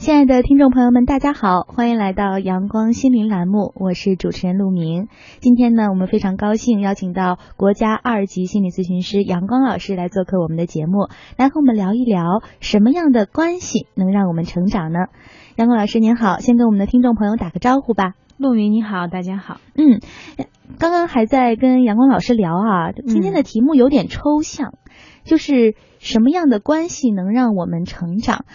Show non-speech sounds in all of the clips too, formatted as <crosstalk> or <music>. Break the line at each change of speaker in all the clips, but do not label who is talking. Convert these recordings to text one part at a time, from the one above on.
亲爱的听众朋友们，大家好，欢迎来到阳光心灵栏目，我是主持人陆明。今天呢，我们非常高兴邀请到国家二级心理咨询师阳光老师来做客我们的节目，来和我们聊一聊什么样的关系能让我们成长呢？阳光老师您好，先跟我们的听众朋友打个招呼吧。
陆明你好，大家好。
嗯，刚刚还在跟阳光老师聊啊，今天的题目有点抽象，就是什么样的关系能让我们成长？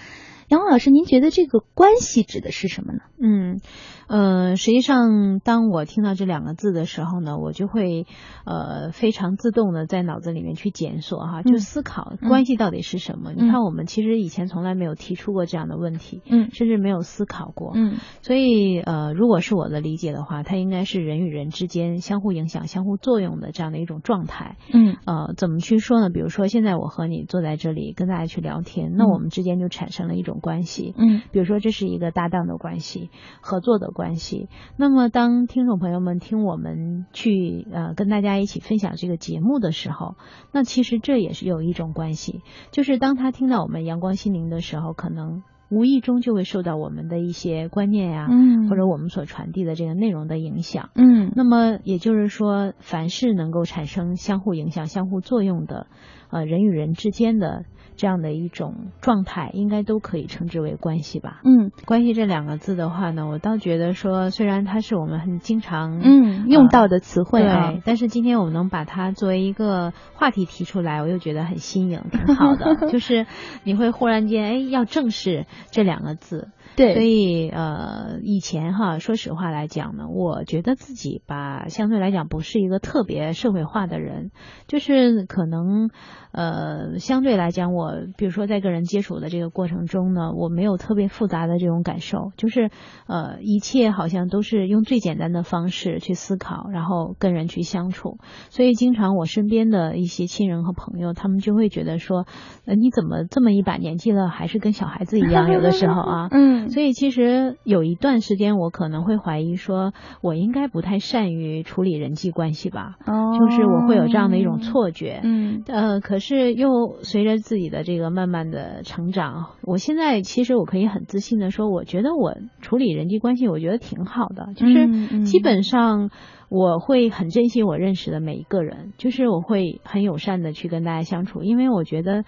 杨老师，您觉得这个关系指的是什么呢？
嗯。呃，实际上，当我听到这两个字的时候呢，我就会呃非常自动的在脑子里面去检索哈，就思考关系到底是什么。你看，我们其实以前从来没有提出过这样的问题，
嗯，
甚至没有思考过，
嗯。
所以呃，如果是我的理解的话，它应该是人与人之间相互影响、相互作用的这样的一种状态，
嗯。
呃，怎么去说呢？比如说，现在我和你坐在这里跟大家去聊天，那我们之间就产生了一种关系，
嗯。
比如说，这是一个搭档的关系，合作的。关系。那么，当听众朋友们听我们去呃跟大家一起分享这个节目的时候，那其实这也是有一种关系，就是当他听到我们阳光心灵的时候，可能无意中就会受到我们的一些观念呀，
嗯，
或者我们所传递的这个内容的影响，
嗯。
那么也就是说，凡是能够产生相互影响、相互作用的，呃，人与人之间的。这样的一种状态，应该都可以称之为关系吧？
嗯，
关系这两个字的话呢，我倒觉得说，虽然它是我们很经常
嗯用到的词汇
啊，但是今天我们能把它作为一个话题提出来，我又觉得很新颖，挺好的。<laughs> 就是你会忽然间哎，要正视这两个字。
对，
所以呃，以前哈，说实话来讲呢，我觉得自己吧，相对来讲不是一个特别社会化的人，就是可能呃，相对来讲，我比如说在跟人接触的这个过程中呢，我没有特别复杂的这种感受，就是呃，一切好像都是用最简单的方式去思考，然后跟人去相处，所以经常我身边的一些亲人和朋友，他们就会觉得说，呃，你怎么这么一把年纪了，还是跟小孩子一样？有的时候啊，<laughs> <laughs>
嗯。
所以其实有一段时间，我可能会怀疑说，我应该不太善于处理人际关系吧？
哦，
就是我会有这样的一种错觉。
嗯，
呃，可是又随着自己的这个慢慢的成长，我现在其实我可以很自信的说，我觉得我处理人际关系，我觉得挺好的。就是基本上我会很珍惜我认识的每一个人，就是我会很友善的去跟大家相处，因为我觉得。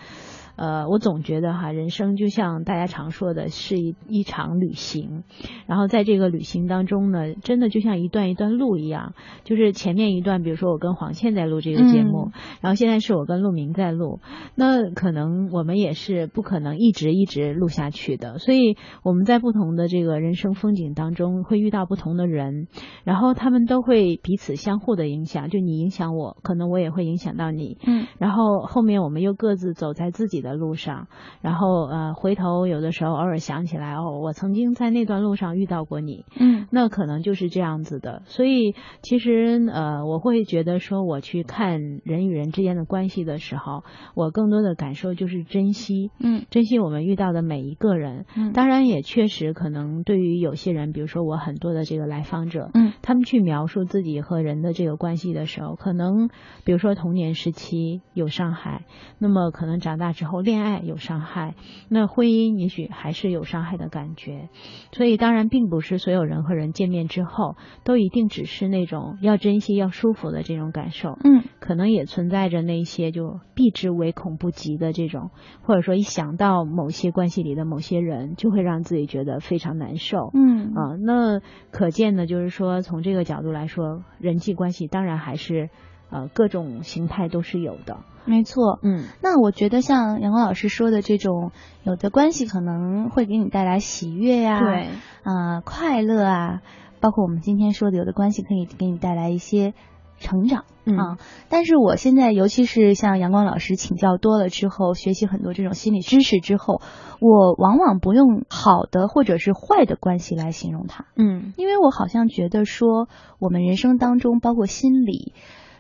呃，我总觉得哈，人生就像大家常说的，是一一场旅行。然后在这个旅行当中呢，真的就像一段一段路一样，就是前面一段，比如说我跟黄倩在录这个节目，然后现在是我跟陆明在录，那可能我们也是不可能一直一直录下去的。所以我们在不同的这个人生风景当中会遇到不同的人，然后他们都会彼此相互的影响，就你影响我，可能我也会影响到你。
嗯，
然后后面我们又各自走在自己的。的路上，然后呃，回头有的时候偶尔想起来，哦，我曾经在那段路上遇到过你，
嗯，
那可能就是这样子的。所以其实呃，我会觉得说，我去看人与人之间的关系的时候，我更多的感受就是珍惜，
嗯，
珍惜我们遇到的每一个人。
嗯，
当然也确实可能对于有些人，比如说我很多的这个来访者，
嗯，
他们去描述自己和人的这个关系的时候，可能比如说童年时期有伤害，那么可能长大之后。恋爱有伤害，那婚姻也许还是有伤害的感觉，所以当然并不是所有人和人见面之后都一定只是那种要珍惜、要舒服的这种感受。
嗯，
可能也存在着那些就避之唯恐不及的这种，或者说一想到某些关系里的某些人，就会让自己觉得非常难受。
嗯
啊，那可见呢，就是说从这个角度来说，人际关系当然还是呃各种形态都是有的。
没错，
嗯，
那我觉得像阳光老师说的这种，有的关系可能会给你带来喜悦呀，
对，
啊，快乐啊，包括我们今天说的，有的关系可以给你带来一些成长啊。但是我现在，尤其是像阳光老师请教多了之后，学习很多这种心理知识之后，我往往不用好的或者是坏的关系来形容它，
嗯，
因为我好像觉得说，我们人生当中，包括心理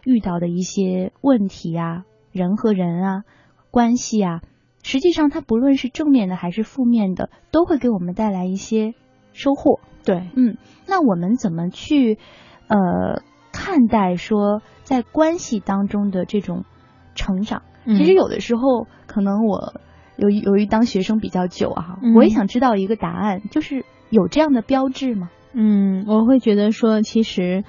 遇到的一些问题啊。人和人啊，关系啊，实际上它不论是正面的还是负面的，都会给我们带来一些收获。
对，
嗯，那我们怎么去呃看待说在关系当中的这种成长？其实有的时候可能我由于由于当学生比较久啊，我也想知道一个答案，就是有这样的标志吗？
嗯，我会觉得说，其实，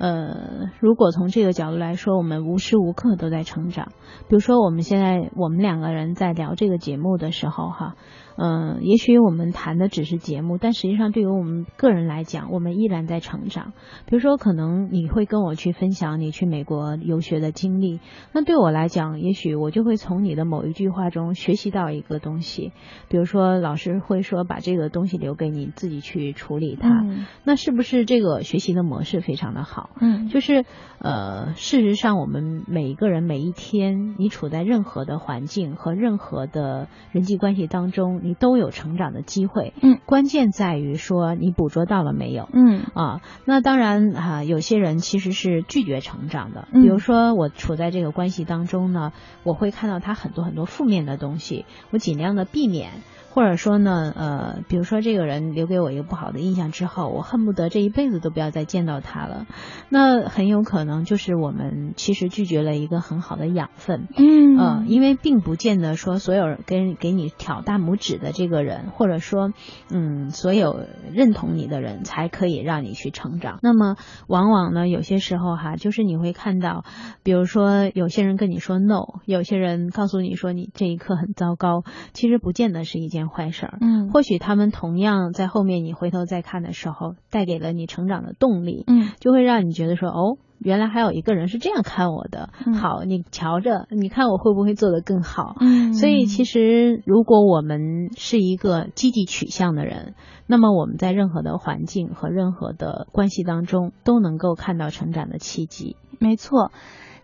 呃，如果从这个角度来说，我们无时无刻都在成长。比如说，我们现在我们两个人在聊这个节目的时候，哈。嗯，也许我们谈的只是节目，但实际上对于我们个人来讲，我们依然在成长。比如说，可能你会跟我去分享你去美国游学的经历，那对我来讲，也许我就会从你的某一句话中学习到一个东西。比如说，老师会说把这个东西留给你自己去处理它，那是不是这个学习的模式非常的好？
嗯，
就是呃，事实上，我们每一个人每一天，你处在任何的环境和任何的人际关系当中，你都有成长的机会，
嗯，
关键在于说你捕捉到了没有，
嗯
啊，那当然哈，有些人其实是拒绝成长的，比如说我处在这个关系当中呢，我会看到他很多很多负面的东西，我尽量的避免。或者说呢，呃，比如说这个人留给我一个不好的印象之后，我恨不得这一辈子都不要再见到他了。那很有可能就是我们其实拒绝了一个很好的养分。
嗯，
呃，因为并不见得说所有人跟给你挑大拇指的这个人，或者说，嗯，所有认同你的人才可以让你去成长。那么往往呢，有些时候哈，就是你会看到，比如说有些人跟你说 no，有些人告诉你说你这一刻很糟糕，其实不见得是一件。坏事儿，
嗯，
或许他们同样在后面你回头再看的时候，带给了你成长的动力，
嗯，
就会让你觉得说，哦，原来还有一个人是这样看我的，好，你瞧着，你看我会不会做得更好？
嗯，
所以其实如果我们是一个积极取向的人，那么我们在任何的环境和任何的关系当中都能够看到成长的契机。
没错，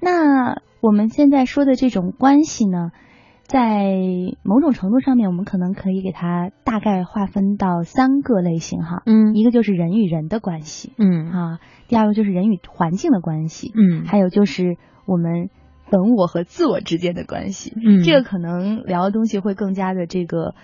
那我们现在说的这种关系呢？在某种程度上面，我们可能可以给它大概划分到三个类型哈，
嗯，
一个就是人与人的关系，
嗯。
啊，第二个就是人与环境的关系，
嗯，
还有就是我们本我和自我之间的关系，
嗯，
这个可能聊的东西会更加的这个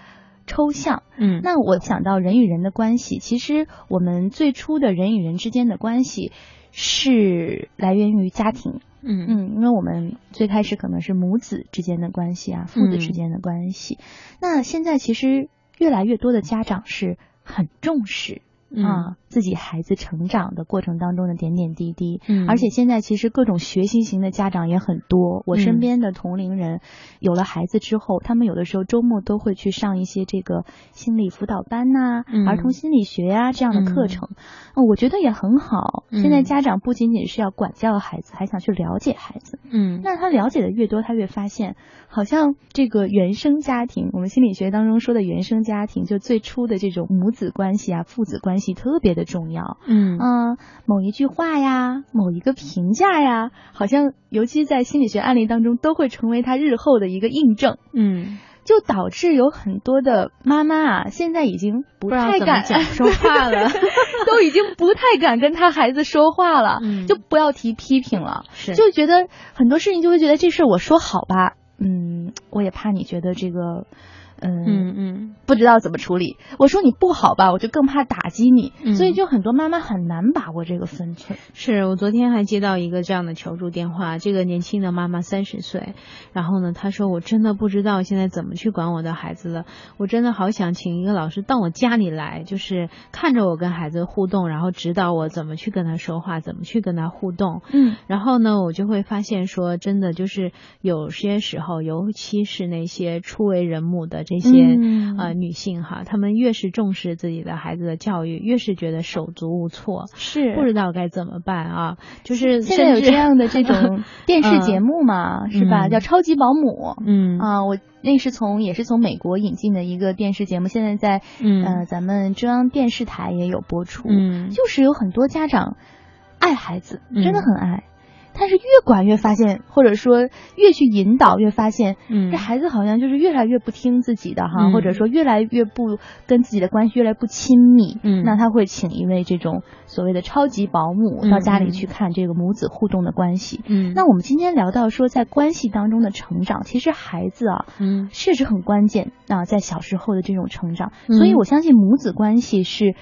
抽象，
嗯，
那我想到人与人的关系，其实我们最初的人与人之间的关系是来源于家庭。
嗯
嗯，因为我们最开始可能是母子之间的关系啊，父子之间的关系。那现在其实越来越多的家长是很重视啊自己孩子成长的过程当中的点点滴滴。
嗯，
而且现在其实各种学习型的家长也很多。我身边的同龄人有了孩子之后，他们有的时候周末都会去上一些这个心理辅导班呐、儿童心理学呀这样的课程。我觉得也很好。现在家长不仅仅是要管教孩子，还想去了解孩子。
嗯，
那他了解的越多，他越发现，好像这个原生家庭，我们心理学当中说的原生家庭，就最初的这种母子关系啊、父子关系特别的重要。
嗯
嗯，某一句话呀，某一个评价呀，好像尤其在心理学案例当中，都会成为他日后的一个印证。
嗯。
就导致有很多的妈妈啊，现在已经不太敢
讲说话了，<laughs>
都已经不太敢跟他孩子说话了，
嗯，
就不要提批评了，
是，
就觉得很多事情就会觉得这事我说好吧，嗯，我也怕你觉得这个。
嗯嗯，
不知道怎么处理。我说你不好吧，我就更怕打击你，
嗯、
所以就很多妈妈很难把握这个分寸。
是我昨天还接到一个这样的求助电话，这个年轻的妈妈三十岁，然后呢，她说我真的不知道现在怎么去管我的孩子了，我真的好想请一个老师到我家里来，就是看着我跟孩子互动，然后指导我怎么去跟他说话，怎么去跟他互动。
嗯，
然后呢，我就会发现说，真的就是有些时候，尤其是那些初为人母的。这些呃女性哈，她们越是重视自己的孩子的教育，越是觉得手足无措，
是
不知道该怎么办啊。就是
现在有这样的这种 <laughs> 电视节目嘛，是吧？叫《超级保姆》。
嗯
啊，我那是从也是从美国引进的一个电视节目，现在在呃咱们中央电视台也有播出。
嗯，
就是有很多家长爱孩子，真的很爱。但是越管越发现，或者说越去引导，越发现，
嗯，
这孩子好像就是越来越不听自己的哈，或者说越来越不跟自己的关系越来越不亲密，
嗯，
那他会请一位这种所谓的超级保姆到家里去看这个母子互动的关系，
嗯，
那我们今天聊到说在关系当中的成长，其实孩子啊，
嗯，
确实很关键啊，在小时候的这种成长，所以我相信母子关系是。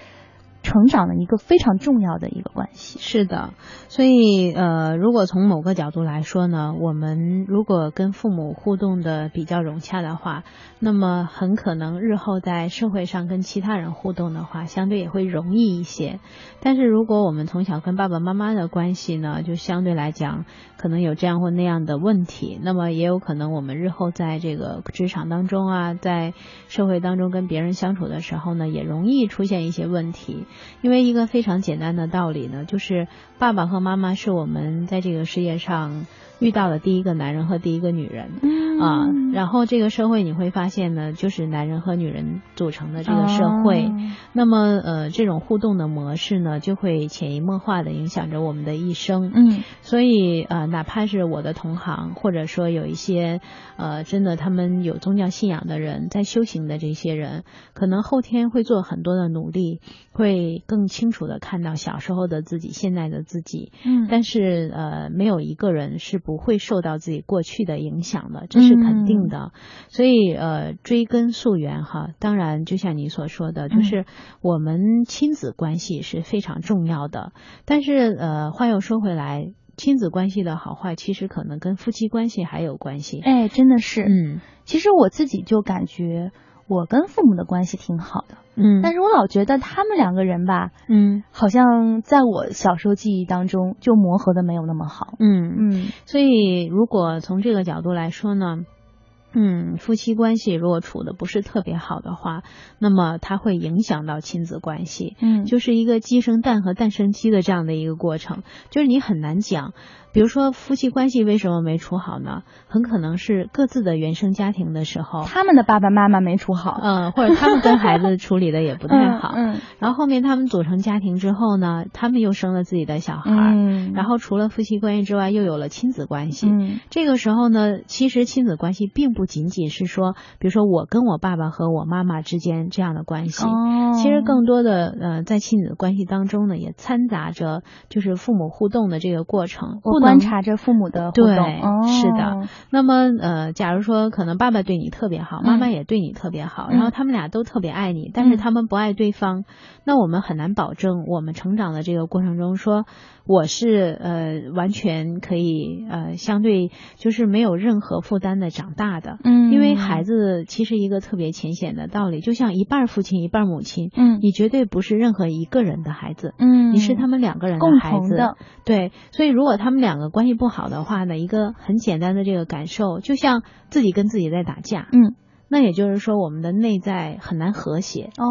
成长的一个非常重要的一个关系。
是的，所以呃，如果从某个角度来说呢，我们如果跟父母互动的比较融洽的话，那么很可能日后在社会上跟其他人互动的话，相对也会容易一些。但是如果我们从小跟爸爸妈妈的关系呢，就相对来讲可能有这样或那样的问题，那么也有可能我们日后在这个职场当中啊，在社会当中跟别人相处的时候呢，也容易出现一些问题。因为一个非常简单的道理呢，就是爸爸和妈妈是我们在这个世界上遇到的第一个男人和第一个女人啊。然后这个社会你会发现呢，就是男人和女人组成的这个社会。那么呃，这种互动的模式呢，就会潜移默化的影响着我们的一生。
嗯，
所以呃，哪怕是我的同行，或者说有一些呃，真的他们有宗教信仰的人，在修行的这些人，可能后天会做很多的努力，会更清楚的看到小时候的自己，现在的自己。
嗯，
但是呃，没有一个人是不会受到自己过去的影响的，这是肯定的。所以呃，追根溯源哈，当然就像你所说的，就是我们亲子关系是非常重要的。但是呃，话又说回来，亲子关系的好坏，其实可能跟夫妻关系还有关系。
哎，真的是。
嗯，
其实我自己就感觉我跟父母的关系挺好的。
嗯，
但是我老觉得他们两个人吧，
嗯，
好像在我小时候记忆当中就磨合的没有那么好。
嗯
嗯，
所以如果从这个角度来说呢。嗯，夫妻关系如果处的不是特别好的话，那么它会影响到亲子关系。
嗯，
就是一个鸡生蛋和蛋生鸡的这样的一个过程，就是你很难讲。比如说夫妻关系为什么没处好呢？很可能是各自的原生家庭的时候，
他们的爸爸妈妈没处好，
嗯，或者他们跟孩子处理的也不太好。<laughs>
嗯，
然后后面他们组成家庭之后呢，他们又生了自己的小孩，
嗯，
然后除了夫妻关系之外，又有了亲子关系。
嗯，
这个时候呢，其实亲子关系并不仅仅是说，比如说我跟我爸爸和我妈妈之间这样的关系，
哦，
其实更多的呃，在亲子关系当中呢，也掺杂着就是父母互动的这个过程。
我观察着父母的互
对，
动，
是的。那么呃，假如说可能爸爸对你特别好，妈妈也对你特别好，然后他们俩都特别爱你，但是他们不爱对方，那我们很难保证我们成长的这个过程中说。我是呃完全可以呃相对就是没有任何负担的长大的，
嗯，
因为孩子其实一个特别浅显的道理，就像一半父亲一半母亲，
嗯，
你绝对不是任何一个人的孩子，
嗯，
你是他们两个人
的
孩子，对，所以如果他们两个关系不好的话呢，一个很简单的这个感受，就像自己跟自己在打架，
嗯。
那也就是说，我们的内在很难和谐
哦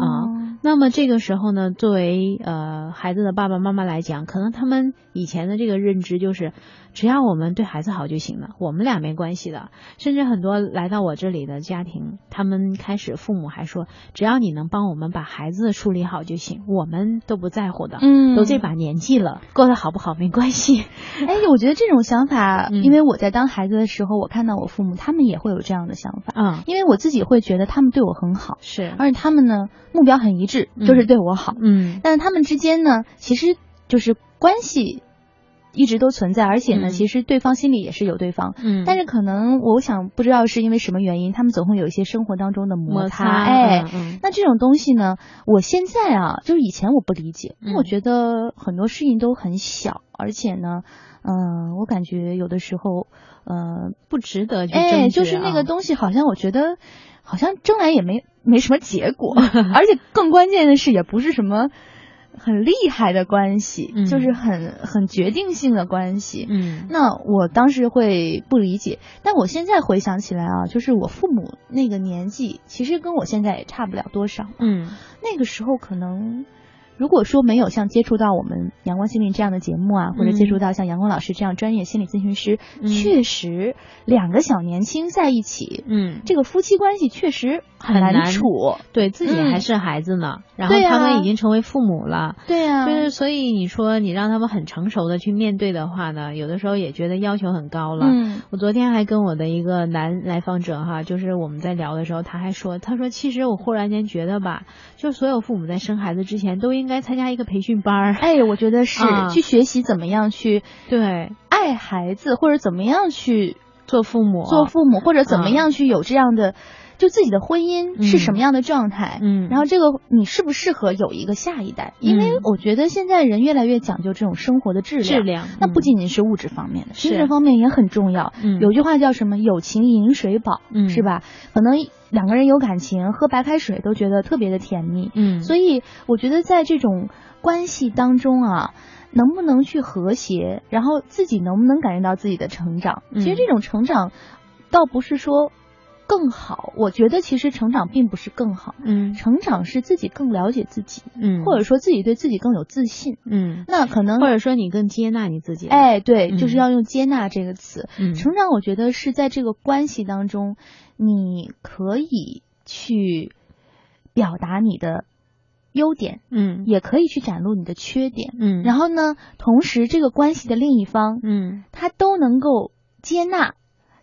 啊。那么这个时候呢，作为呃孩子的爸爸妈妈来讲，可能他们以前的这个认知就是。只要我们对孩子好就行了，我们俩没关系的。甚至很多来到我这里的家庭，他们开始父母还说，只要你能帮我们把孩子处理好就行，我们都不在乎的。
嗯，
都这把年纪了，过得好不好没关系。
哎，我觉得这种想法，因为我在当孩子的时候，我看到我父母他们也会有这样的想法。
嗯，
因为我自己会觉得他们对我很好，
是，
而且他们呢目标很一致，就是对我好。
嗯，
但是他们之间呢，其实就是关系。一直都存在，而且呢，其实对方心里也是有对方，
嗯，
但是可能我想不知道是因为什么原因，他们总会有一些生活当中的摩
擦，
哎，那这种东西呢，我现在啊，就是以前我不理解，
嗯、
我觉得很多事情都很小，而且呢，嗯，我感觉有的时候，呃，
不值得去
哎，就是那个东西，好像我觉得好像争来也没没什么结果，<laughs> 而且更关键的是，也不是什么。很厉害的关系，就是很很决定性的关系。
嗯，
那我当时会不理解，但我现在回想起来啊，就是我父母那个年纪，其实跟我现在也差不了多少。
嗯，
那个时候可能。如果说没有像接触到我们阳光心灵这样的节目啊，或者接触到像阳光老师这样专业心理咨询师，确实两个小年轻在一起，
嗯，
这个夫妻关系确实
很
难处，
对自己还是孩子呢，然后他们已经成为父母了，
对呀，
就是所以你说你让他们很成熟的去面对的话呢，有的时候也觉得要求很高了。
嗯，
我昨天还跟我的一个男来访者哈，就是我们在聊的时候，他还说，他说其实我忽然间觉得吧，就所有父母在生孩子之前都应。应该参加一个培训班儿，
哎，我觉得是去学习怎么样去
对。
爱孩子，或者怎么样去
做父母，
做父母，或者怎么样去有这样的就自己的婚姻是什么样的状态，
嗯，
然后这个你适不适合有一个下一代？因为我觉得现在人越来越讲究这种生活的质量，
质量，
那不仅仅是物质方面的，精神方面也很重要。有句话叫什么？友情饮水饱，是吧？可能两个人有感情，喝白开水都觉得特别的甜蜜，
嗯，
所以我觉得在这种关系当中啊。能不能去和谐，然后自己能不能感觉到自己的成长？其实这种成长，倒不是说更好。我觉得其实成长并不是更好，
嗯，
成长是自己更了解自己，
嗯，
或者说自己对自己更有自信，
嗯，
那可能
或者说你更接纳你自己。
哎，对，就是要用接纳这个词。
嗯，
成长，我觉得是在这个关系当中，你可以去表达你的。优点，
嗯，
也可以去展露你的缺点，
嗯，
然后呢，同时这个关系的另一方，
嗯，
他都能够接纳。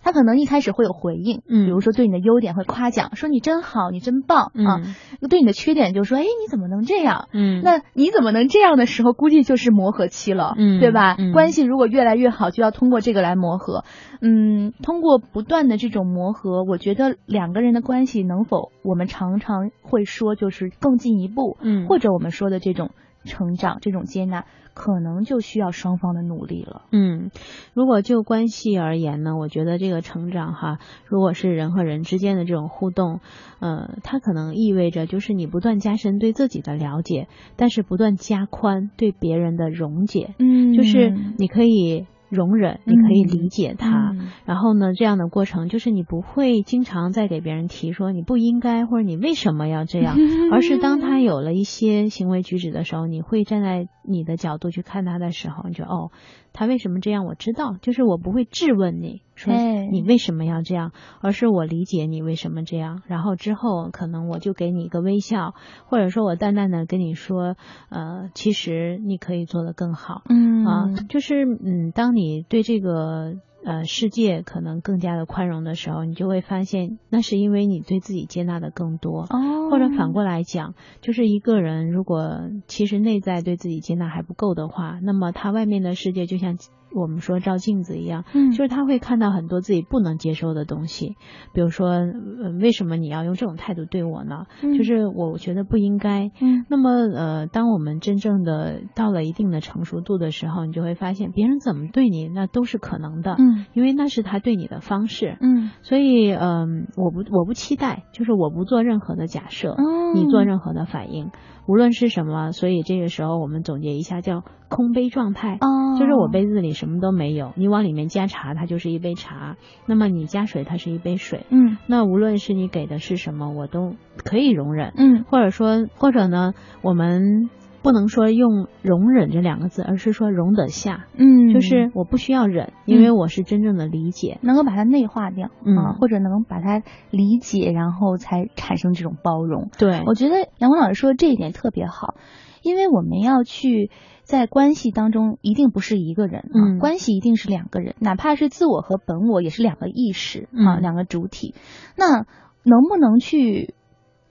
他可能一开始会有回应，
嗯，
比如说对你的优点会夸奖，说你真好，你真棒啊。对你的缺点就说，哎，你怎么能这样？
嗯，
那你怎么能这样的时候，估计就是磨合期了，
嗯，
对吧？关系如果越来越好，就要通过这个来磨合。嗯，通过不断的这种磨合，我觉得两个人的关系能否，我们常常会说就是更进一步，
嗯，
或者我们说的这种成长、这种接纳。可能就需要双方的努力了。
嗯，如果就关系而言呢，我觉得这个成长哈，如果是人和人之间的这种互动，呃，它可能意味着就是你不断加深对自己的了解，但是不断加宽对别人的溶解。
嗯，
就是你可以。容忍，你可以理解他，然后呢，这样的过程就是你不会经常再给别人提说你不应该或者你为什么要这样，<laughs> 而是当他有了一些行为举止的时候，你会站在你的角度去看他的时候，你就哦。他为什么这样？我知道，就是我不会质问你说你为什么要这样，而是我理解你为什么这样。然后之后可能我就给你一个微笑，或者说我淡淡的跟你说，呃，其实你可以做得更好。
嗯
啊，就是嗯，当你对这个。呃，世界可能更加的宽容的时候，你就会发现，那是因为你对自己接纳的更多。
哦，
或者反过来讲，就是一个人如果其实内在对自己接纳还不够的话，那么他外面的世界就像。我们说照镜子一样，
嗯，
就是他会看到很多自己不能接受的东西，比如说，呃，为什么你要用这种态度对我呢？就是我觉得不应该。
嗯，
那么，呃，当我们真正的到了一定的成熟度的时候，你就会发现，别人怎么对你，那都是可能的。
嗯，
因为那是他对你的方式。
嗯，
所以，嗯，我不，我不期待，就是我不做任何的假设，你做任何的反应。无论是什么，所以这个时候我们总结一下，叫空杯状态。
哦，
就是我杯子里什么都没有，你往里面加茶，它就是一杯茶；那么你加水，它是一杯水。
嗯，
那无论是你给的是什么，我都可以容忍。
嗯，
或者说，或者呢，我们。不能说用容忍这两个字，而是说容得下。
嗯，
就是我不需要忍，因为我是真正的理解，
能够把它内化掉，
嗯，
或者能把它理解，然后才产生这种包容。
对，
我觉得杨光老师说这一点特别好，因为我们要去在关系当中，一定不是一个人啊，关系一定是两个人，哪怕是自我和本我也是两个意识啊，两个主体。那能不能去？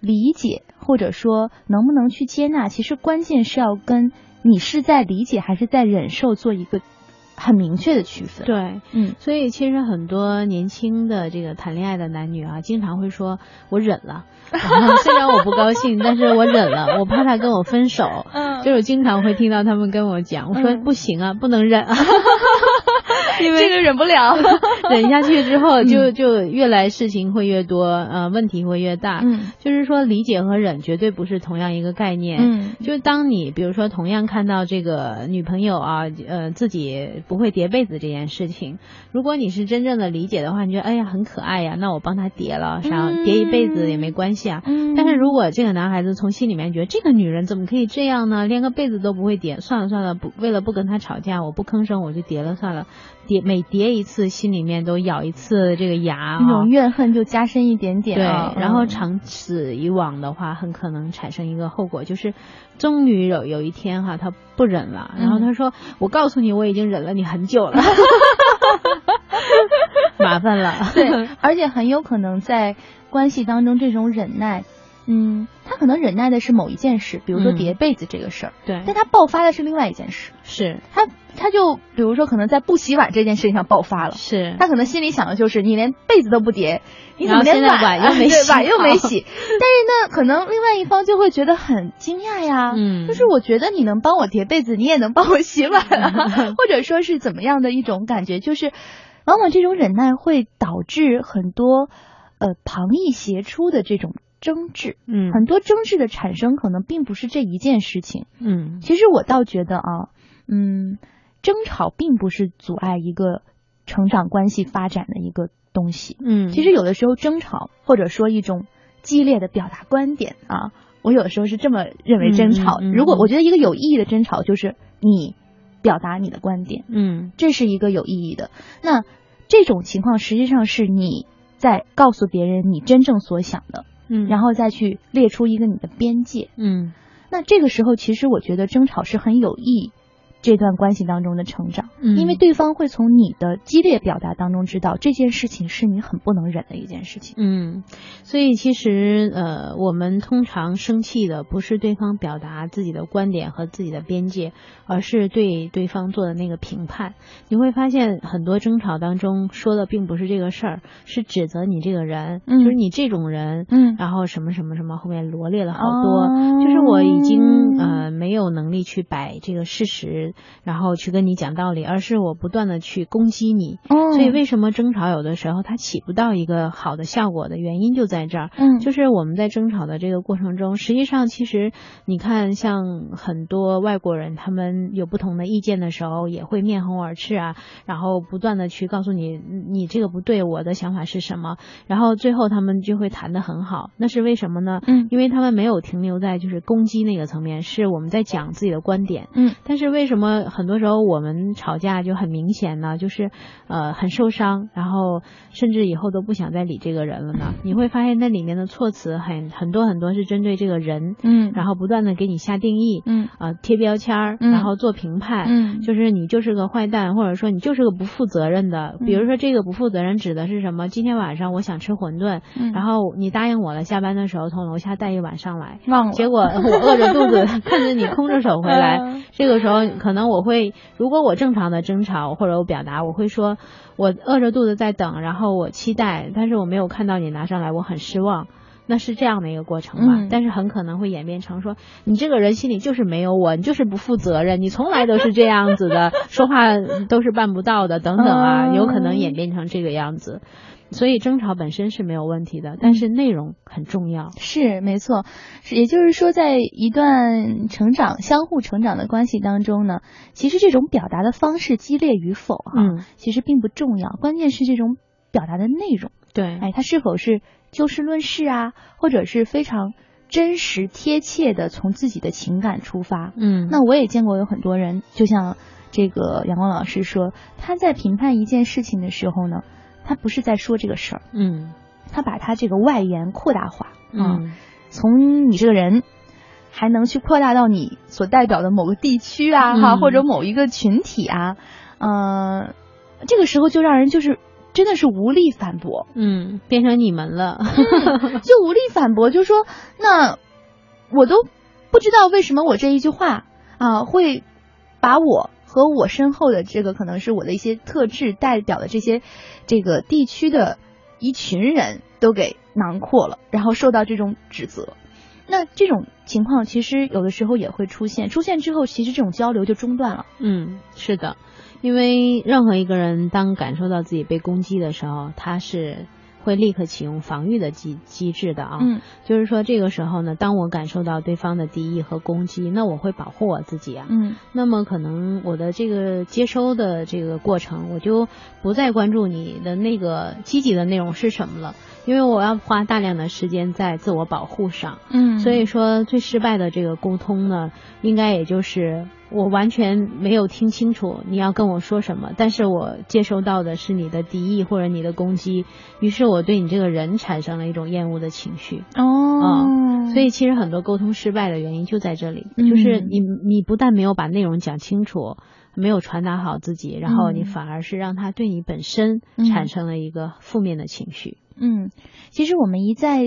理解或者说能不能去接纳，其实关键是要跟你是在理解还是在忍受做一个很明确的区分。
对，
嗯，
所以其实很多年轻的这个谈恋爱的男女啊，经常会说我忍了，<laughs> 虽然我不高兴，但是我忍了，<laughs> 我怕他跟我分手。
嗯，
就是经常会听到他们跟我讲，我说不行啊，不能忍啊。因为
这个忍不了，<laughs>
忍下去之后，就就越来事情会越多，呃，问题会越大。
嗯，
就是说理解和忍绝对不是同样一个概念。
嗯，
就当你比如说同样看到这个女朋友啊，呃，自己不会叠被子这件事情，如果你是真正的理解的话，你觉得哎呀很可爱呀，那我帮她叠了，想叠一辈子也没关系啊。
嗯，
但是如果这个男孩子从心里面觉得这个女人怎么可以这样呢？连个被子都不会叠，算了算了，不为了不跟她吵架，我不吭声，我就叠了算了。叠每叠一次，心里面都咬一次这个牙，
那种怨恨就加深一点点。
对，然后长此以往的话，很可能产生一个后果，就是终于有有一天哈，他不忍了，然后他说：“我告诉你，我已经忍了你很久了。<laughs> ”麻烦了。
对，<laughs> 而且很有可能在关系当中，这种忍耐。嗯，他可能忍耐的是某一件事，比如说叠被子这个事儿，
对，
但他爆发的是另外一件事，
是
他他就比如说可能在不洗碗这件事情上爆发了，
是
他可能心里想的就是你连被子都不叠，你怎么连
碗
又
没 <laughs> 洗？
碗又没洗。<laughs> 但是呢，可能另外一方就会觉得很惊讶呀，
嗯，
就是我觉得你能帮我叠被子，你也能帮我洗碗啊，<laughs> 或者说是怎么样的一种感觉，就是往往这种忍耐会导致很多呃旁逸斜出的这种。争执，
嗯，
很多争执的产生可能并不是这一件事情，
嗯，
其实我倒觉得啊，嗯，争吵并不是阻碍一个成长关系发展的一个东西，
嗯，
其实有的时候争吵或者说一种激烈的表达观点啊，我有的时候是这么认为，争吵，如果我觉得一个有意义的争吵就是你表达你的观点，
嗯，
这是一个有意义的，那这种情况实际上是你在告诉别人你真正所想的。
嗯，
然后再去列出一个你的边界，
嗯，
那这个时候其实我觉得争吵是很有益这段关系当中的成长，
嗯，
因为对方会从你的激烈表达当中知道这件事情是你很不能忍的一件事情，
嗯，所以其实呃，我们通常生气的不是对方表达自己的观点和自己的边界，而是对对方做的那个评判。你会发现很多争吵当中说的并不是这个事儿，是指责你这个人，
嗯，
就是你这种人，
嗯，
然后什么什么什么后面罗列了好多，就是我已经呃没有能力去摆这个事实。然后去跟你讲道理，而是我不断的去攻击你。
哦，
所以为什么争吵有的时候它起不到一个好的效果的原因就在这儿。
嗯，
就是我们在争吵的这个过程中，实际上其实你看，像很多外国人，他们有不同的意见的时候，也会面红耳赤啊，然后不断的去告诉你你这个不对，我的想法是什么，然后最后他们就会谈得很好。那是为什么呢？
嗯，
因为他们没有停留在就是攻击那个层面，是我们在讲自己的观点。
嗯，
但是为什么？很多时候我们吵架就很明显呢，就是呃很受伤，然后甚至以后都不想再理这个人了呢。你会发现那里面的措辞很很多很多是针对这个人，
嗯，
然后不断的给你下定义，
嗯，
啊贴标签儿，然后做评判，
嗯，
就是你就是个坏蛋，或者说你就是个不负责任的。比如说这个不负责任指的是什么？今天晚上我想吃馄饨，然后你答应我了，下班的时候从楼下带一碗上来，
忘了，
结果我饿着肚子 <laughs> 看着你空着手回来，<laughs> 这个时候可能我会。如果我正常的争吵或者我表达，我会说，我饿着肚子在等，然后我期待，但是我没有看到你拿上来，我很失望，那是这样的一个过程吧。但是很可能会演变成说，你这个人心里就是没有我，你就是不负责任，你从来都是这样子的，说话都是办不到的，等等啊，有可能演变成这个样子。所以争吵本身是没有问题的，但是内容很重要。
是没错，也就是说，在一段成长、相互成长的关系当中呢，其实这种表达的方式激烈与否啊，
嗯，
其实并不重要，关键是这种表达的内容。
对，
哎，它是否是就事论事啊，或者是非常真实贴切的从自己的情感出发。
嗯，
那我也见过有很多人，就像这个阳光老师说，他在评判一件事情的时候呢。他不是在说这个事儿，
嗯，
他把他这个外延扩大化，
嗯，
从你这个人，还能去扩大到你所代表的某个地区啊，哈，或者某一个群体啊，嗯，这个时候就让人就是真的是无力反驳，
嗯，变成你们了，<laughs>
就无力反驳，就说那我都不知道为什么我这一句话啊会把我。和我身后的这个可能是我的一些特质代表的这些这个地区的一群人都给囊括了，然后受到这种指责。那这种情况其实有的时候也会出现，出现之后其实这种交流就中断了。
嗯，是的，因为任何一个人当感受到自己被攻击的时候，他是。会立刻启用防御的机机制的啊，
嗯，
就是说这个时候呢，当我感受到对方的敌意和攻击，那我会保护我自己啊，
嗯，
那么可能我的这个接收的这个过程，我就不再关注你的那个积极的内容是什么了，因为我要花大量的时间在自我保护上，
嗯，
所以说最失败的这个沟通呢，应该也就是。我完全没有听清楚你要跟我说什么，但是我接收到的是你的敌意或者你的攻击，于是我对你这个人产生了一种厌恶的情绪。
哦，
所以其实很多沟通失败的原因就在这里，就是你你不但没有把内容讲清楚，没有传达好自己，然后你反而是让他对你本身产生了一个负面的情绪。
嗯，其实我们一再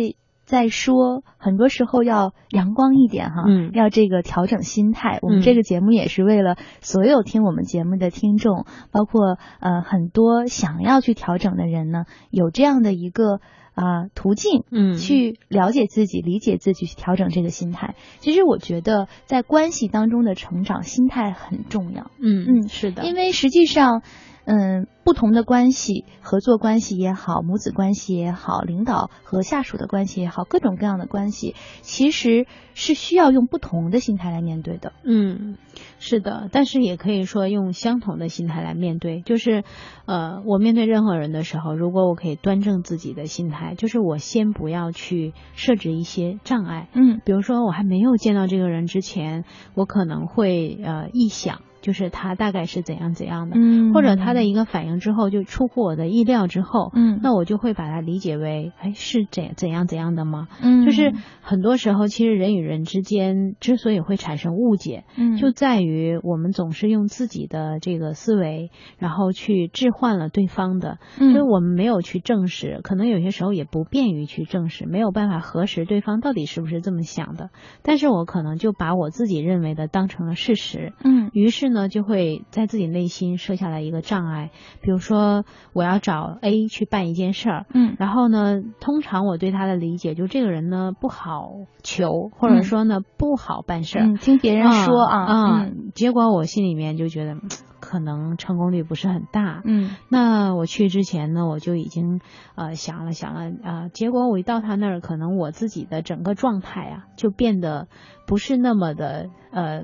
在说，很多时候要阳光一点哈，
嗯，
要这个调整心态。我们这个节目也是为了所有听我们节目的听众，包括呃很多想要去调整的人呢，有这样的一个啊途径，
嗯，
去了解自己、理解自己，去调整这个心态。其实我觉得在关系当中的成长，心态很重要。
嗯
嗯，
是的，
因为实际上。嗯，不同的关系，合作关系也好，母子关系也好，领导和下属的关系也好，各种各样的关系，其实是需要用不同的心态来面对的。
嗯，是的，但是也可以说用相同的心态来面对。就是，呃，我面对任何人的时候，如果我可以端正自己的心态，就是我先不要去设置一些障碍。
嗯，
比如说我还没有见到这个人之前，我可能会呃臆想。就是他大概是怎样怎样的，
嗯，
或者他的一个反应之后就出乎我的意料之后，
嗯，
那我就会把它理解为，哎，是怎怎样怎样的吗？
嗯，
就是很多时候，其实人与人之间之所以会产生误解，
嗯，
就在于我们总是用自己的这个思维，然后去置换了对方的，
嗯，
所以我们没有去证实，可能有些时候也不便于去证实，没有办法核实对方到底是不是这么想的，但是我可能就把我自己认为的当成了事实，
嗯，
于是呢。呢，就会在自己内心设下来一个障碍，比如说我要找 A 去办一件事儿，
嗯，
然后呢，通常我对他的理解就这个人呢不好求，或者说呢不好办事儿，
听别人说啊，
啊，结果我心里面就觉得可能成功率不是很大，
嗯，
那我去之前呢，我就已经呃想了想了啊，结果我一到他那儿，可能我自己的整个状态啊就变得不是那么的呃。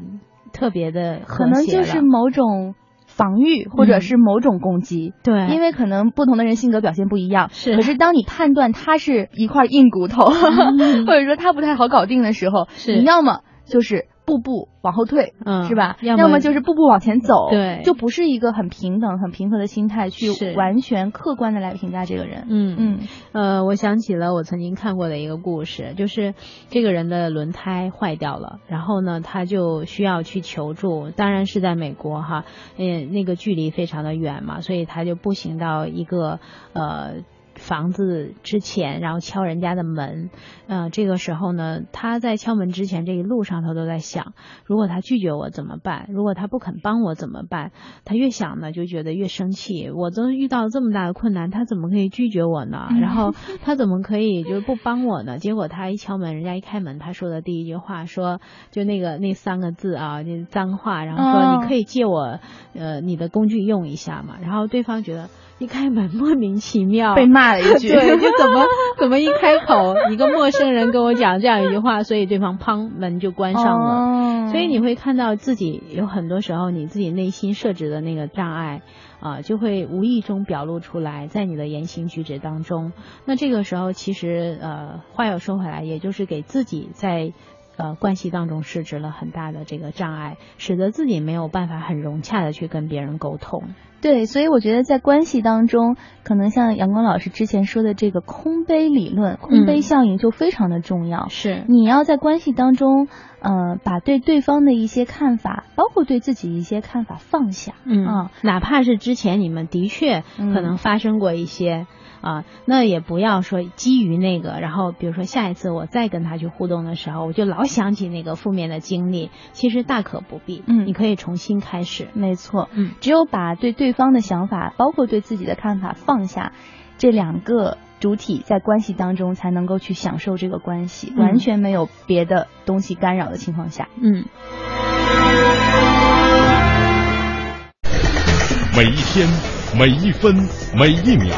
特别的，
可能就是某种防御，或者是某种攻击。
对，
因为可能不同的人性格表现不一样。
是，
可是当你判断他是一块硬骨头，<laughs> 或者说他不太好搞定的时候，你要么就是。步步往后退，
嗯，
是吧？
要
么就是步步往前走，
对，
就不是一个很平等、很平和的心态去完全客观的来评价这个人。
嗯
嗯，
呃，我想起了我曾经看过的一个故事，就是这个人的轮胎坏掉了，然后呢，他就需要去求助，当然是在美国哈，嗯，那个距离非常的远嘛，所以他就步行到一个呃。房子之前，然后敲人家的门，嗯，这个时候呢，他在敲门之前，这一路上他都在想，如果他拒绝我怎么办？如果他不肯帮我怎么办？他越想呢，就觉得越生气。我都遇到这么大的困难，他怎么可以拒绝我呢？然后他怎么可以就是不帮我呢？结果他一敲门，人家一开门，他说的第一句话说，就那个那三个字啊，就脏话，然后说你可以借我呃你的工具用一下嘛。然后对方觉得。一开门莫名其妙
被骂了一句，<laughs>
对，就怎么 <laughs> 怎么一开口，一个陌生人跟我讲这样一句话，所以对方砰门就关上了。所以你会看到自己有很多时候你自己内心设置的那个障碍啊，就会无意中表露出来在你的言行举止当中。那这个时候其实呃话又说回来，也就是给自己在呃关系当中设置了很大的这个障碍，使得自己没有办法很融洽的去跟别人沟通。
对，所以我觉得在关系当中，可能像阳光老师之前说的这个空杯理论、空杯效应就非常的重要。
是，
你要在关系当中，呃，把对对方的一些看法，包括对自己一些看法放下。
嗯啊，哪怕是之前你们的确可能发生过一些。啊，那也不要说基于那个，然后比如说下一次我再跟他去互动的时候，我就老想起那个负面的经历，其实大可不必。
嗯，
你可以重新开始。
没错。
嗯，
只有把对对方的想法，包括对自己的看法放下，这两个主体在关系当中才能够去享受这个关系，完全没有别的东西干扰的情况下。
嗯。
每一天，每一分，每一秒。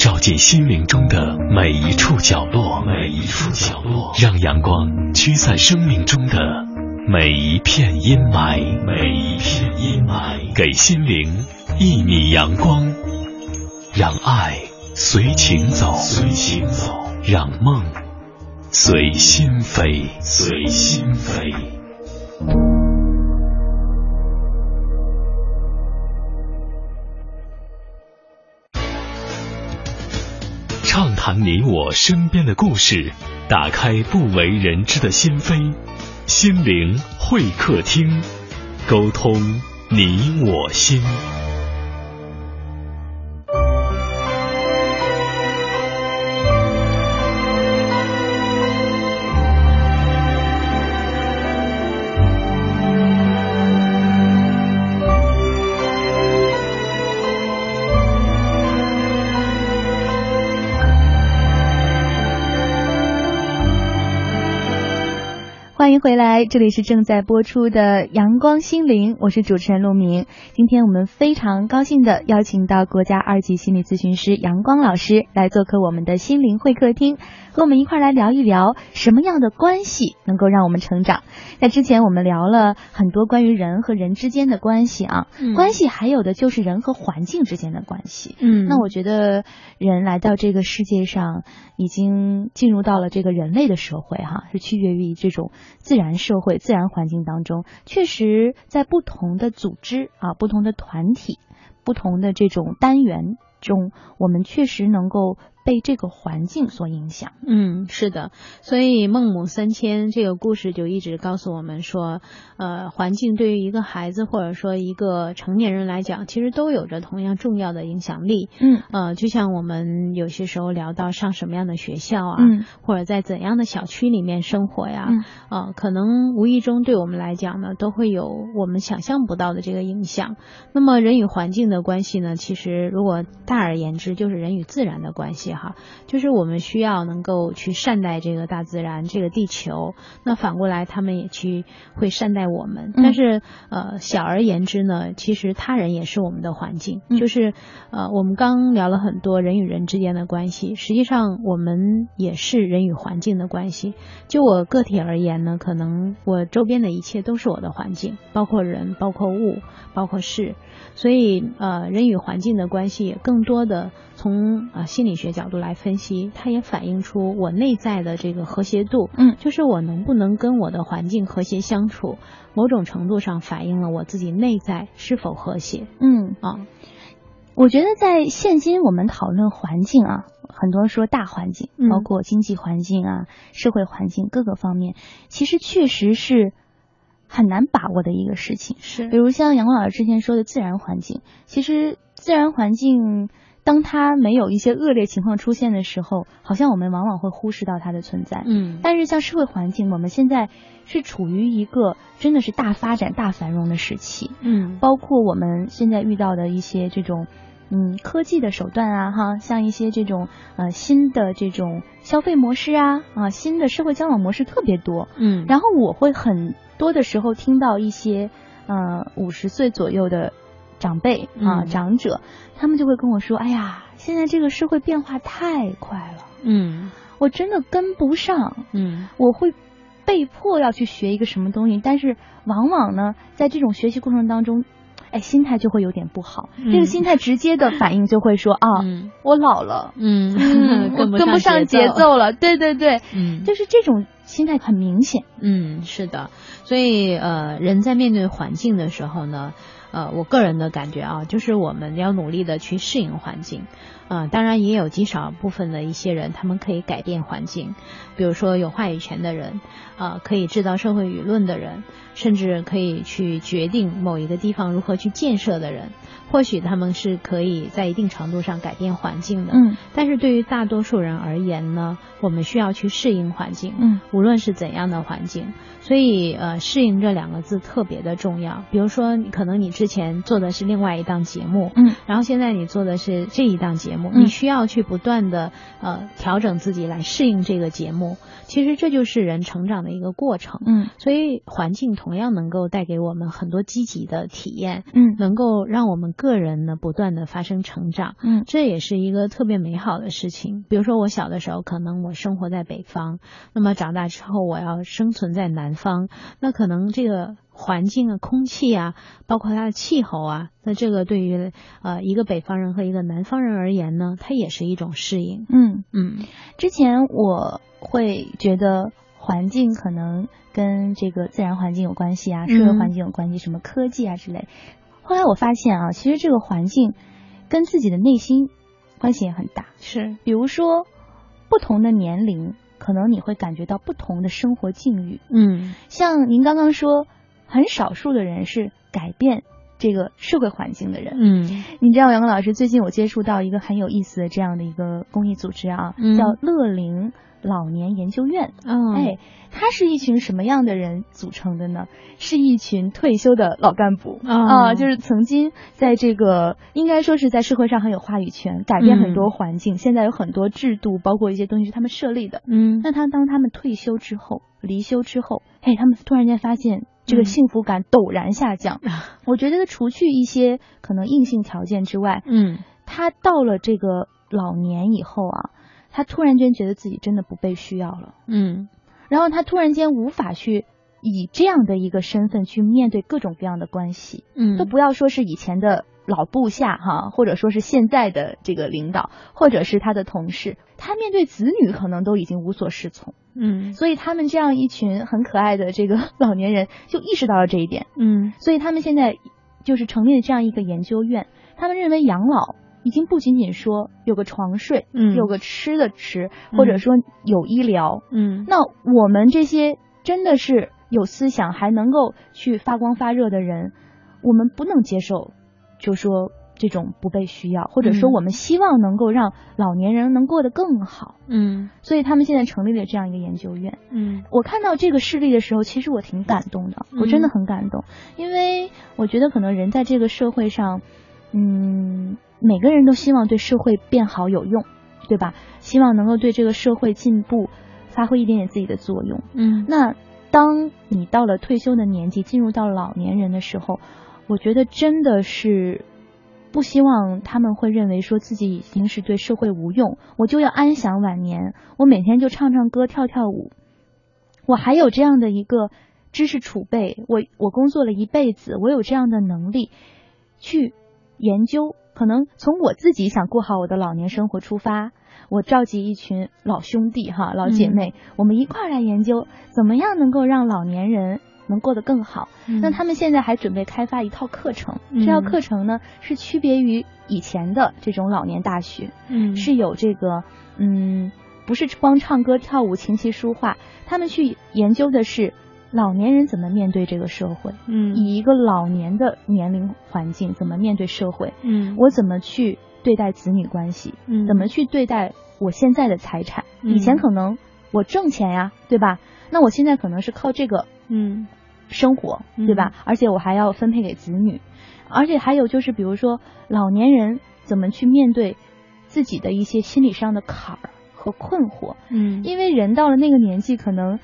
照进心灵中的每一处角落，每一处角落，让阳光驱散生命中的每一片阴霾，每一片阴霾，给心灵一米阳光，让爱随情走，随情走，让梦随心飞，随心飞。谈你我身边的故事，打开不为人知的心扉，心灵会客厅，沟通你我心。
迎回来，这里是正在播出的《阳光心灵》，我是主持人陆明。今天我们非常高兴的邀请到国家二级心理咨询师杨光老师来做客我们的心灵会客厅，和我们一块来聊一聊什么样的关系能够让我们成长。在之前我们聊了很多关于人和人之间的关系啊，
嗯
关系还有的就是人和环境之间的关系。
嗯
那我觉得人来到这个世界上，已经进入到了这个人类的社会，哈，是区别于这种自然社会、自然环境当中。确实，在不同的组织啊、不同的团体、不同的这种单元中，我们确实能够被这个环境所影响。
嗯，是的，所以孟母三迁这个故事就一直告诉我们说，呃，环境对于一个孩子或者说一个成年人来讲，其实都有着同样重要的影响力。
嗯
呃，就像我们有些时候聊到上什么样的学校啊，
嗯
或者在怎样的小区里面生活呀，
嗯
呃，可能无意中对我们来讲呢，都会有我们想象不到的这个影响。那么人与环境的关系呢，其实如果大而言之，就是人与自然的关系哈，就是我们需要能够去善待这个大自然，这个地球。那反过来，他们也去会善待我们。
嗯
但是呃，小而言之呢，其实他人也是我们的环境，
嗯
就是呃，我们刚聊了很多人与人之间的关系，实际上我们也是人与环境的关系。就我个体而言呢，可能我周边的一切都是我的环境，包括人，包括物，包括事。所以呃，人与环境的关系也更多的从呃心理学角度来分析，它也反映出我内在的这个和谐度。
嗯
就是我能不能跟我的环境和谐相处，某种程度上反映了我自己内在是否和谐
嗯，
啊。
我觉得在现今我们讨论环境啊，很多人说大环境，
嗯
包括经济环境啊、社会环境各个方面，其实确实是很难把握的一个事情。
是
比如像杨光老师之前说的自然环境，其实自然环境当它没有一些恶劣情况出现的时候，好像我们往往会忽视到它的存在。
嗯
但是像社会环境，我们现在是处于一个真的是大发展、大繁荣的时期。
嗯
包括我们现在遇到的一些这种嗯科技的手段啊，哈，像一些这种呃新的这种消费模式啊啊新的社会交往模式特别多。
嗯，
然后我会很多的时候听到一些呃五十岁左右的长辈啊、
嗯。
长者，他们就会跟我说：“哎呀，现在这个社会变化太快了，
嗯。
我真的跟不上。”
嗯。
我会被迫要去学一个什么东西，但是往往呢，在这种学习过程当中，哎，心态就会有点不好。
嗯
这个心态直接的反应就会说啊，
嗯
我老了，
嗯 <laughs>
跟不上节奏了。对对对，
嗯，
就是这种心态很明显。
嗯，是的，所以呃，人在面对环境的时候呢，呃，我个人的感觉啊，就是我们要努力的去适应环境。啊、当然也有极少部分的一些人，他们可以改变环境，比如说有话语权的人，啊、可以制造社会舆论的人，甚至可以去决定某一个地方如何去建设的人，或许他们是可以在一定程度上改变环境的。
嗯
但是对于大多数人而言呢，我们需要去适应环境，
嗯
无论是怎样的环境，所以呃，适应这两个字特别的重要。比如说，可能你之前做的是另外一档节目，
嗯
然后现在你做的是这一档节目，
嗯
你需要去不断的呃调整自己来适应这个节目。其实这就是人成长的一个过程。
嗯
所以环境同样能够带给我们很多积极的体验，
嗯
能够让我们个人呢不断的发生成长。
嗯
这也是一个特别美好的事情。比如说，我小的时候，可能我生活在北方，那么长大之之后我要生存在南方，那可能这个环境啊、空气啊，包括它的气候啊，那这个对于呃一个北方人和一个南方人而言呢，它也是一种适应。
嗯嗯，之前我会觉得环境可能跟这个自然环境有关系啊，社会环境有关系，什么科技啊之类。后来我发现啊，其实这个环境跟自己的内心关系也很大。
是，
比如说不同的年龄，可能你会感觉到不同的生活境遇。
嗯，
像您刚刚说，很少数的人是改变这个社会环境的人。
嗯，
你知道杨光老师最近我接触到一个很有意思的这样的一个公益组织啊，叫乐龄。老年研究院，哎，他是一群什么样的人组成的呢？是一群退休的老干部啊，就是曾经在这个应该说是在社会上很有话语权，改变很多环境。现在有很多制度，包括一些东西是他们设立的。
嗯，
那他当他们退休之后，离休之后，哎，他们突然间发现这个幸福感陡然下降。我觉得除去一些可能硬性条件之外，
嗯，
他到了这个老年以后啊。他突然间觉得自己真的不被需要了，
嗯，
然后他突然间无法去以这样的一个身份去面对各种各样的关系，
嗯，
都不要说是以前的老部下哈，或者说是现在的这个领导，或者是他的同事，他面对子女可能都已经无所适从，
嗯，
所以他们这样一群很可爱的这个 <laughs> 老年人就意识到了这一点，
嗯，
所以他们现在就是成立了这样一个研究院，他们认为养老。已经不仅仅说有个床睡，
嗯，
有个吃的吃，或者说有医疗，
嗯，
那我们这些真的是有思想还能够去发光发热的人，我们不能接受，就说这种不被需要，或者说我们希望能够让老年人能过得更好，
嗯，
所以他们现在成立了这样一个研究院，
嗯，
我看到这个事例的时候，其实我挺感动的，我真的很感动，因为我觉得可能人在这个社会上，嗯。每个人都希望对社会变好有用，对吧？希望能够对这个社会进步发挥一点点自己的作用。
嗯，
那当你到了退休的年纪，进入到老年人的时候，我觉得真的是不希望他们会认为说自己已经是对社会无用，我就要安享晚年，我每天就唱唱歌、跳跳舞，我还有这样的一个知识储备，我我工作了一辈子，我有这样的能力去研究。可能从我自己想过好我的老年生活出发，我召集一群老兄弟哈老姐妹，我们一块儿来研究怎么样能够让老年人能过得更好。那他们现在还准备开发一套课程，这套课程呢是区别于以前的这种老年大学，
嗯，
是有这个嗯不是光唱歌跳舞琴棋书画，他们去研究的是。老年人怎么面对这个社会？
嗯，
以一个老年的年龄环境怎么面对社会？
嗯，
我怎么去对待子女关系？
嗯，
怎么去对待我现在的财产？以前可能我挣钱呀，对吧？那我现在可能是靠这个
嗯
生活，对吧？而且我还要分配给子女，而且还有就是比如说老年人怎么去面对自己的一些心理上的坎儿和困惑？
嗯，
因为人到了那个年纪，可能。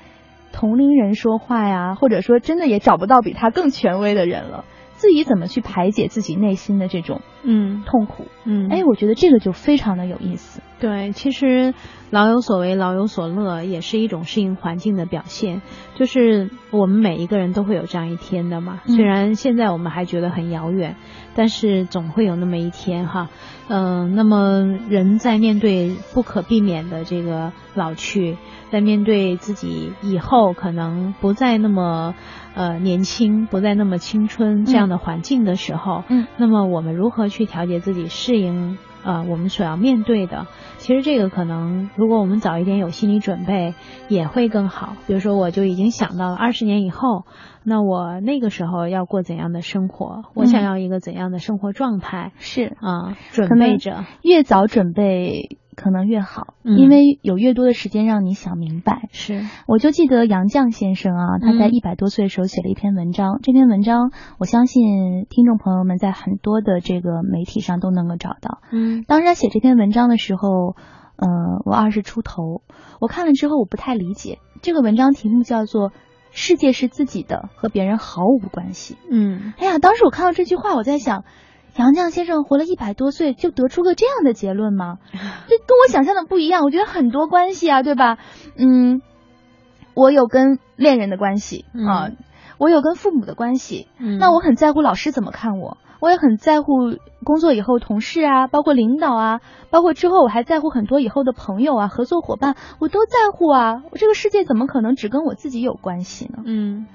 同龄人说话呀，或者说真的也找不到比他更权威的人了。自己怎么去排解自己内心的这种
嗯
痛苦？
嗯，
哎，我觉得这个就非常的有意思。
对，其实老有所为，老有所乐，也是一种适应环境的表现。就是我们每一个人都会有这样一天的嘛。虽然现在我们还觉得很遥远，但是总会有那么一天哈。嗯，那么人在面对不可避免的这个老去。在面对自己以后可能不再那么呃年轻，不再那么青春这样的环境的时候，
嗯，
那么我们如何去调节自己，适应呃我们所要面对的？其实这个可能，如果我们早一点有心理准备，也会更好。比如说，我就已经想到了二十年以后，那我那个时候要过怎样的生活？我想要一个怎样的生活状态？
是
啊，准备着，
越早准备。可能越好，因为有越多的时间让你想明白。
是，
我就记得杨绛先生啊，他在一百多岁的时候写了一篇文章，这篇文章我相信听众朋友们在很多的这个媒体上都能够找到。
嗯，
当时他写这篇文章的时候，呃，我二十出头，我看了之后我不太理解，这个文章题目叫做《世界是自己的，和别人毫无关系》。
嗯，
哎呀，当时我看到这句话，我在想。杨绛先生活了一百多岁，就得出个这样的结论吗？<laughs> 这跟我想象的不一样。我觉得很多关系啊，对吧？嗯，我有跟恋人的关系啊，我有跟父母的关系，那我很在乎老师怎么看我，我也很在乎工作以后同事啊，包括领导啊，包括之后我还在乎很多以后的朋友啊、合作伙伴，我都在乎啊。我这个世界怎么可能只跟我自己有关系呢？
嗯，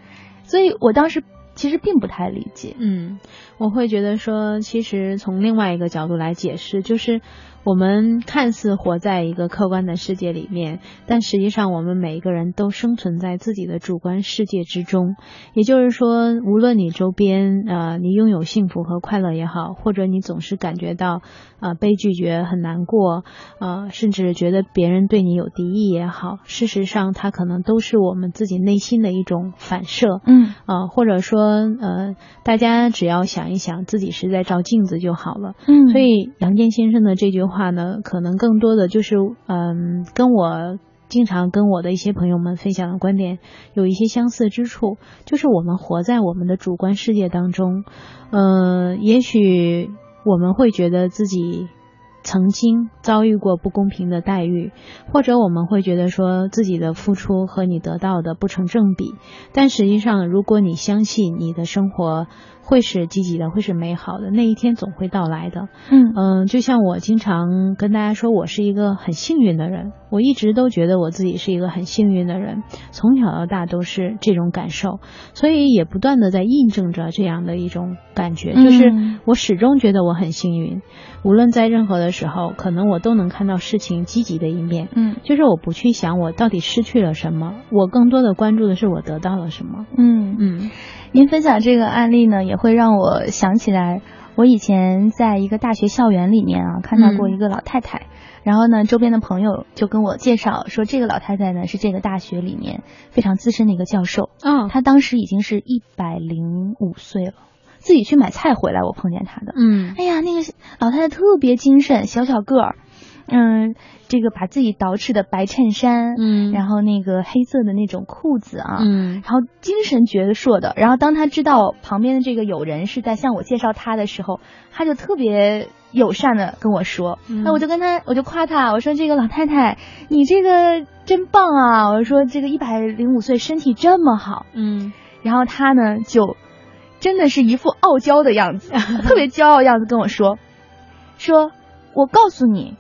所以我当时其实并不太理解。
嗯，我会觉得说，其实从另外一个角度来解释，就是。我们看似活在一个客观的世界里面，但实际上我们每一个人都生存在自己的主观世界之中。也就是说，无论你周边呃你拥有幸福和快乐也好，或者你总是感觉到呃被拒绝很难过，呃甚至觉得别人对你有敌意也好，事实上它可能都是我们自己内心的一种反射。
嗯
啊，或者说呃大家只要想一想自己是在照镜子就好了。
嗯，
所以杨健先生的这句话。话呢，可能更多的就是，嗯，跟我经常跟我的一些朋友们分享的观点有一些相似之处，就是我们活在我们的主观世界当中，嗯，也许我们会觉得自己曾经遭遇过不公平的待遇，或者我们会觉得说自己的付出和你得到的不成正比，但实际上，如果你相信你的生活。会是积极的，会是美好的，那一天总会到来的。
嗯
嗯，就像我经常跟大家说，我是一个很幸运的人，我一直都觉得我自己是一个很幸运的人，从小到大都是这种感受，所以也不断的在印证着这样的一种感觉，就是我始终觉得我很幸运，无论在任何的时候，可能我都能看到事情积极的一面。
嗯，
就是我不去想我到底失去了什么，我更多的关注的是我得到了什么。
嗯。
嗯。
您分享这个案例呢，也会让我想起来，我以前在一个大学校园里面啊，看到过一个老太太，然后呢，周边的朋友就跟我介绍说，这个老太太呢是这个大学里面非常资深的一个教授，
嗯，
她当时已经是一百零五岁了，自己去买菜回来，我碰见她的，
嗯，
哎呀，那个老太太特别精神，小小个儿。嗯，这个把自己捯饬的白衬衫，
嗯，
然后那个黑色的那种裤子啊，
嗯，
然后精神矍铄的。然后当他知道旁边的这个友人是在向我介绍他的时候，他就特别友善的跟我说，那我就跟他，我就夸他，我说这个老太太，你这个真棒啊！我说这个一百零五岁身体这么好，
嗯，
然后他呢就真的是一副傲娇的样子，<laughs> 特别骄傲样子跟我说，说我告诉你。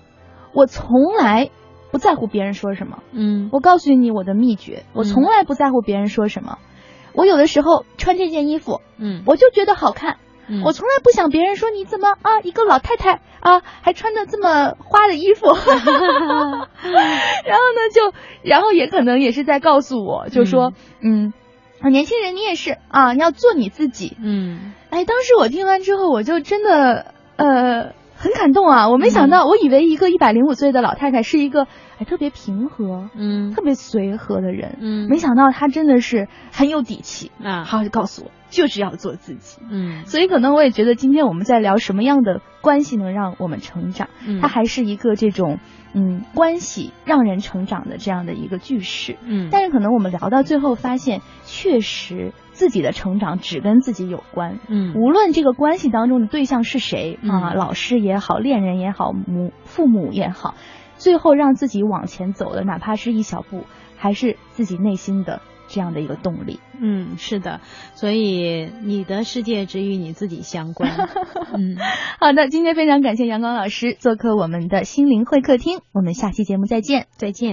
我从来不在乎别人说什么，
嗯，
我告诉你我的秘诀，我从来不在乎别人说什么。我有的时候穿这件衣服，
嗯，
我就觉得好看，我从来不想别人说你怎么啊，一个老太太啊，还穿的这么花的衣服，<laughs> 然后呢，就然后也可能也是在告诉我，就说，嗯，年轻人你也是啊，你要做你自己，
嗯，
哎，当时我听完之后，我就真的呃。很感动啊！我没想到，我以为一个一百零五岁的老太太是一个哎特别平和、
嗯
特别随和的人，
嗯，
没想到她真的是很有底气
啊！
好，就告诉我，就是要做自己，
嗯。
所以可能我也觉得，今天我们在聊什么样的关系能让我们成长，嗯它还是一个这种嗯关系让人成长的这样的一个句式，
嗯。
但是可能我们聊到最后发现，确实。自己的成长只跟自己有关，
嗯，
无论这个关系当中的对象是谁啊，老师也好，恋人也好，母父母也好，最后让自己往前走的，哪怕是一小步，还是自己内心的这样的一个动力。
嗯，是的，所以你的世界只与你自己相关。<laughs> 嗯，
好的，今天非常感谢阳光老师做客我们的心灵会客厅，我们下期节目再见，
再见。